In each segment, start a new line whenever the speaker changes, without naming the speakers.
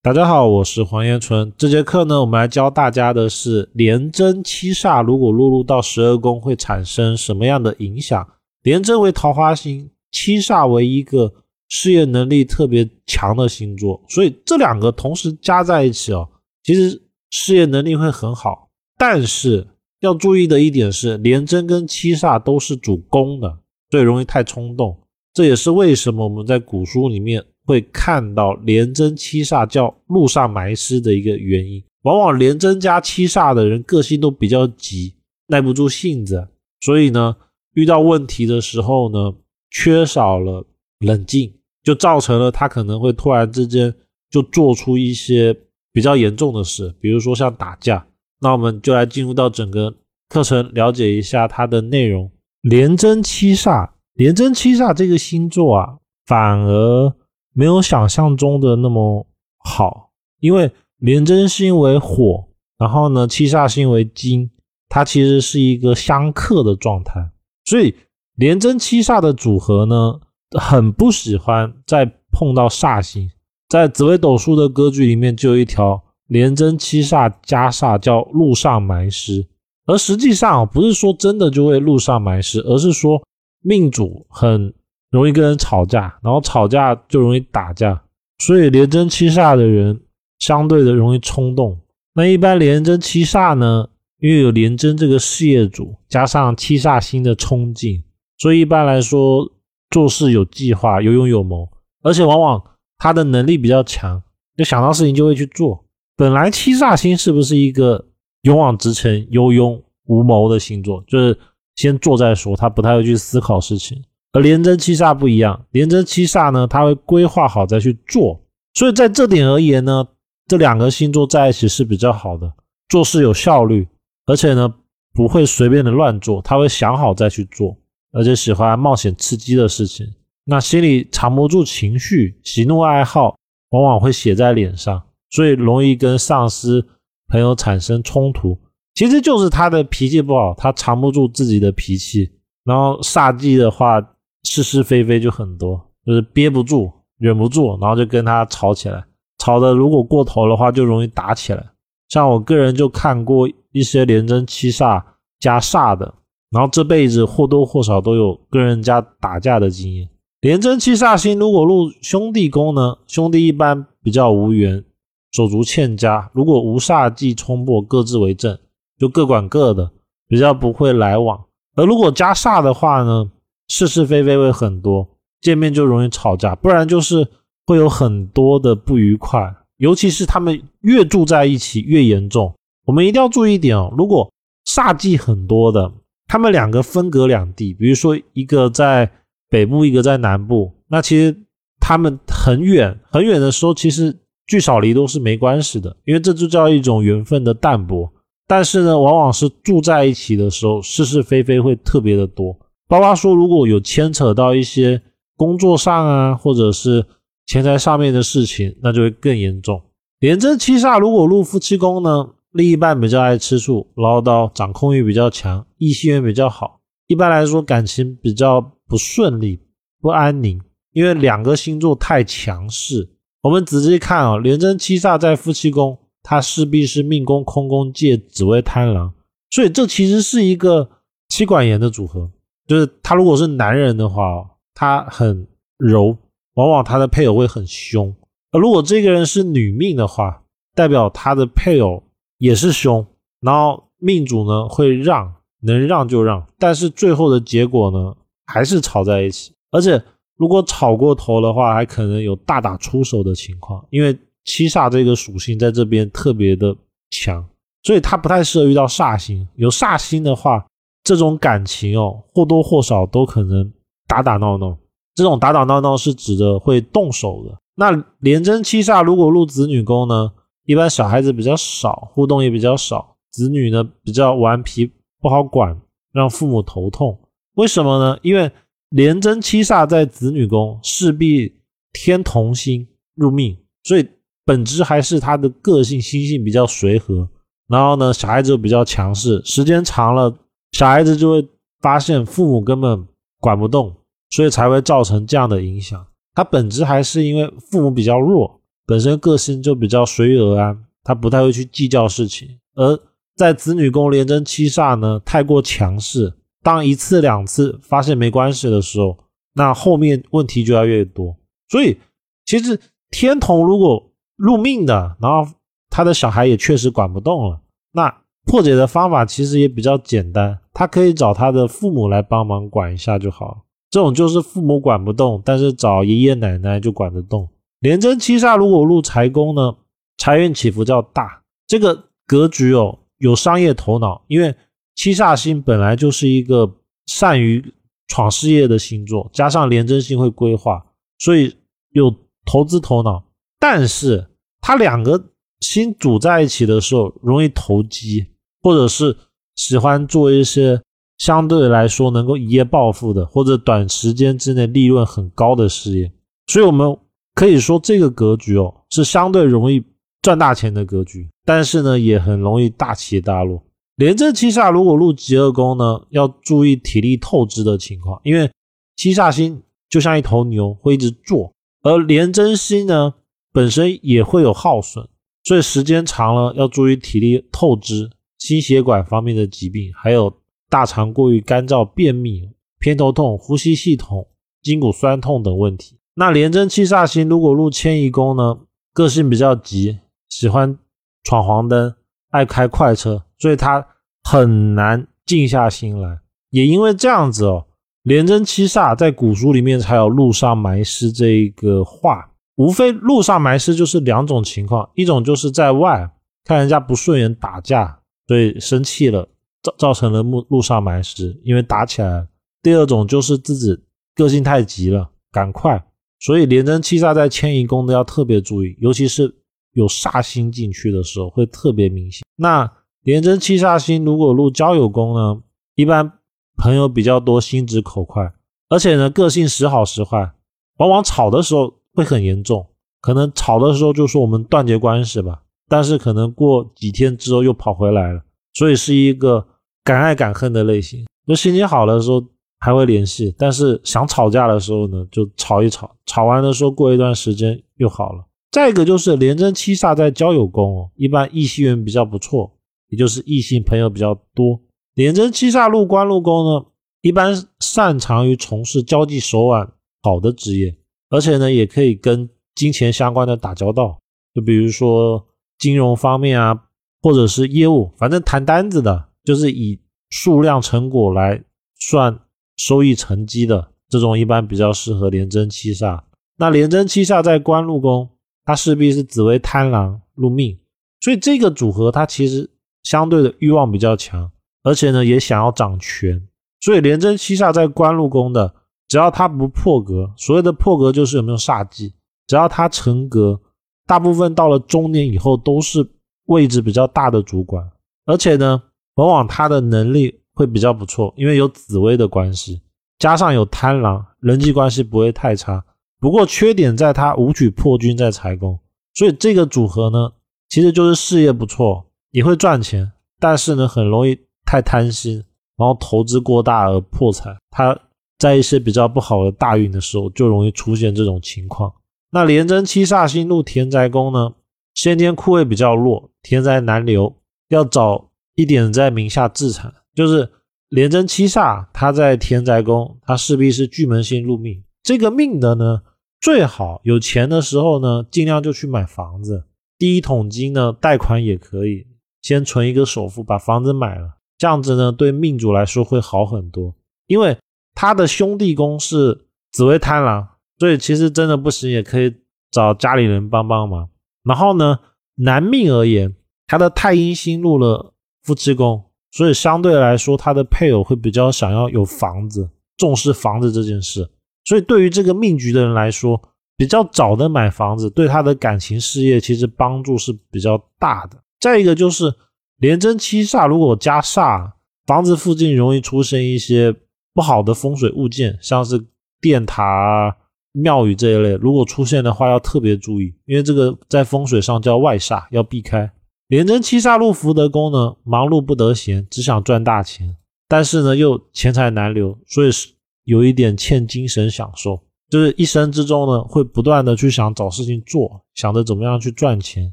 大家好，我是黄延春。这节课呢，我们来教大家的是廉贞七煞如果落入到十二宫会产生什么样的影响。廉贞为桃花星，七煞为一个事业能力特别强的星座，所以这两个同时加在一起哦，其实事业能力会很好。但是要注意的一点是，廉贞跟七煞都是主攻的，所以容易太冲动。这也是为什么我们在古书里面。会看到廉贞七煞叫路上埋尸的一个原因，往往廉贞加七煞的人个性都比较急，耐不住性子，所以呢，遇到问题的时候呢，缺少了冷静，就造成了他可能会突然之间就做出一些比较严重的事，比如说像打架。那我们就来进入到整个课程，了解一下它的内容。廉贞七煞，廉贞七煞这个星座啊，反而。没有想象中的那么好，因为廉贞星为火，然后呢七煞星为金，它其实是一个相克的状态，所以廉贞七煞的组合呢，很不喜欢再碰到煞星。在紫微斗数的格局里面，就有一条廉贞七煞加煞叫路上埋尸，而实际上不是说真的就会路上埋尸，而是说命主很。容易跟人吵架，然后吵架就容易打架，所以廉贞七煞的人相对的容易冲动。那一般廉贞七煞呢，因为有廉贞这个事业主，加上七煞星的冲劲，所以一般来说做事有计划、有勇有谋，而且往往他的能力比较强，就想到事情就会去做。本来七煞星是不是一个勇往直前、有勇无谋的星座？就是先做再说，他不太会去思考事情。而廉贞七煞不一样，廉贞七煞呢，他会规划好再去做，所以在这点而言呢，这两个星座在一起是比较好的，做事有效率，而且呢不会随便的乱做，他会想好再去做，而且喜欢冒险刺激的事情，那心里藏不住情绪，喜怒哀好往往会写在脸上，所以容易跟上司、朋友产生冲突，其实就是他的脾气不好，他藏不住自己的脾气，然后煞忌的话。是是非非就很多，就是憋不住、忍不住，然后就跟他吵起来。吵的如果过头的话，就容易打起来。像我个人就看过一些连贞七煞加煞的，然后这辈子或多或少都有跟人家打架的经验。连贞七煞星如果入兄弟宫呢，兄弟一般比较无缘，手足欠佳。如果无煞忌冲破，各自为政，就各管各的，比较不会来往。而如果加煞的话呢？是是非非会很多，见面就容易吵架，不然就是会有很多的不愉快，尤其是他们越住在一起越严重。我们一定要注意一点哦，如果煞忌很多的，他们两个分隔两地，比如说一个在北部，一个在南部，那其实他们很远很远的时候，其实聚少离多是没关系的，因为这就叫一种缘分的淡薄。但是呢，往往是住在一起的时候，是是非非会特别的多。包括说，如果有牵扯到一些工作上啊，或者是钱财上面的事情，那就会更严重。廉贞七煞如果入夫妻宫呢，另一半比较爱吃醋、唠叨，掌控欲比较强，异性缘比较好。一般来说，感情比较不顺利、不安宁，因为两个星座太强势。我们仔细看啊，廉贞七煞在夫妻宫，它势必是命宫空宫借紫微贪狼，所以这其实是一个妻管严的组合。就是他如果是男人的话，他很柔，往往他的配偶会很凶；而如果这个人是女命的话，代表他的配偶也是凶，然后命主呢会让，能让就让，但是最后的结果呢还是吵在一起，而且如果吵过头的话，还可能有大打出手的情况，因为七煞这个属性在这边特别的强，所以他不太适合遇到煞星，有煞星的话。这种感情哦，或多或少都可能打打闹闹。这种打打闹闹是指的会动手的。那廉贞七煞如果入子女宫呢，一般小孩子比较少，互动也比较少，子女呢比较顽皮，不好管，让父母头痛。为什么呢？因为廉贞七煞在子女宫，势必天同星入命，所以本质还是他的个性心性比较随和。然后呢，小孩子又比较强势，时间长了。小孩子就会发现父母根本管不动，所以才会造成这样的影响。他本质还是因为父母比较弱，本身个性就比较随遇而安，他不太会去计较事情。而在子女宫连贞七煞呢，太过强势，当一次两次发现没关系的时候，那后面问题就要越多。所以其实天同如果入命的，然后他的小孩也确实管不动了，那破解的方法其实也比较简单，他可以找他的父母来帮忙管一下就好。这种就是父母管不动，但是找爷爷奶奶就管得动。廉贞七煞如果入财宫呢，财运起伏较大。这个格局哦，有商业头脑，因为七煞星本来就是一个善于闯事业的星座，加上廉贞星会规划，所以有投资头脑。但是它两个星组在一起的时候，容易投机，或者是喜欢做一些相对来说能够一夜暴富的，或者短时间之内利润很高的事业。所以，我们。可以说这个格局哦是相对容易赚大钱的格局，但是呢也很容易大起大落。廉贞七煞如果入极恶宫呢，要注意体力透支的情况，因为七煞星就像一头牛会一直坐，而廉贞星呢本身也会有耗损，所以时间长了要注意体力透支、心血管方面的疾病，还有大肠过于干燥、便秘、偏头痛、呼吸系统、筋骨酸痛等问题。那廉贞七煞星如果入迁移宫呢，个性比较急，喜欢闯黄灯，爱开快车，所以他很难静下心来。也因为这样子哦，廉贞七煞在古书里面才有路上埋尸这一个话。无非路上埋尸就是两种情况，一种就是在外看人家不顺眼打架，所以生气了，造造成了路路上埋尸，因为打起来了。第二种就是自己个性太急了，赶快。所以廉贞七煞在迁移宫的要特别注意，尤其是有煞星进去的时候会特别明显。那廉贞七煞星如果入交友宫呢，一般朋友比较多，心直口快，而且呢个性时好时坏，往往吵的时候会很严重，可能吵的时候就说我们断绝关系吧，但是可能过几天之后又跑回来了，所以是一个敢爱敢恨的类型。就心情好的时候。还会联系，但是想吵架的时候呢，就吵一吵，吵完的时候过一段时间又好了。再一个就是廉贞七煞在交友宫哦，一般异性缘比较不错，也就是异性朋友比较多。廉贞七煞入官禄宫呢，一般擅长于从事交际手腕好的职业，而且呢，也可以跟金钱相关的打交道，就比如说金融方面啊，或者是业务，反正谈单子的，就是以数量成果来算。收益成绩的这种一般比较适合廉贞七煞。那廉贞七煞在官禄宫，它势必是紫微贪狼入命，所以这个组合它其实相对的欲望比较强，而且呢也想要掌权。所以廉贞七煞在官禄宫的，只要它不破格，所谓的破格就是有没有煞忌，只要它成格，大部分到了中年以后都是位置比较大的主管，而且呢往往他的能力。会比较不错，因为有紫薇的关系，加上有贪狼，人际关系不会太差。不过缺点在他武曲破军在财宫，所以这个组合呢，其实就是事业不错，也会赚钱，但是呢，很容易太贪心，然后投资过大而破产。他在一些比较不好的大运的时候，就容易出现这种情况。那廉贞七煞星入田宅宫呢，先天库位比较弱，田宅难留，要找一点在名下自产。就是廉贞七煞，他在田宅宫，他势必是巨门星入命。这个命的呢，最好有钱的时候呢，尽量就去买房子。第一桶金呢，贷款也可以，先存一个首付，把房子买了，这样子呢，对命主来说会好很多。因为他的兄弟宫是紫薇贪狼，所以其实真的不行，也可以找家里人帮帮忙。然后呢，男命而言，他的太阴星入了夫妻宫。所以相对来说，他的配偶会比较想要有房子，重视房子这件事。所以对于这个命局的人来说，比较早的买房子，对他的感情事业其实帮助是比较大的。再一个就是连贞七煞，如果加煞，房子附近容易出现一些不好的风水物件，像是电塔、庙宇这一类，如果出现的话要特别注意，因为这个在风水上叫外煞，要避开。廉贞七煞入福德宫呢，忙碌不得闲，只想赚大钱，但是呢又钱财难留，所以是有一点欠精神享受。就是一生之中呢，会不断的去想找事情做，想着怎么样去赚钱。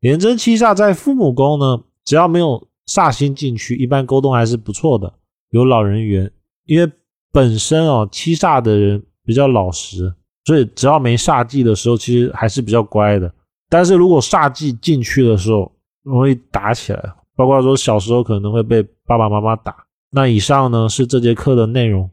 廉贞七煞在父母宫呢，只要没有煞星进去，一般沟通还是不错的，有老人缘。因为本身哦，七煞的人比较老实，所以只要没煞忌的时候，其实还是比较乖的。但是如果煞忌进去的时候，容易打起来，包括说小时候可能会被爸爸妈妈打。那以上呢是这节课的内容。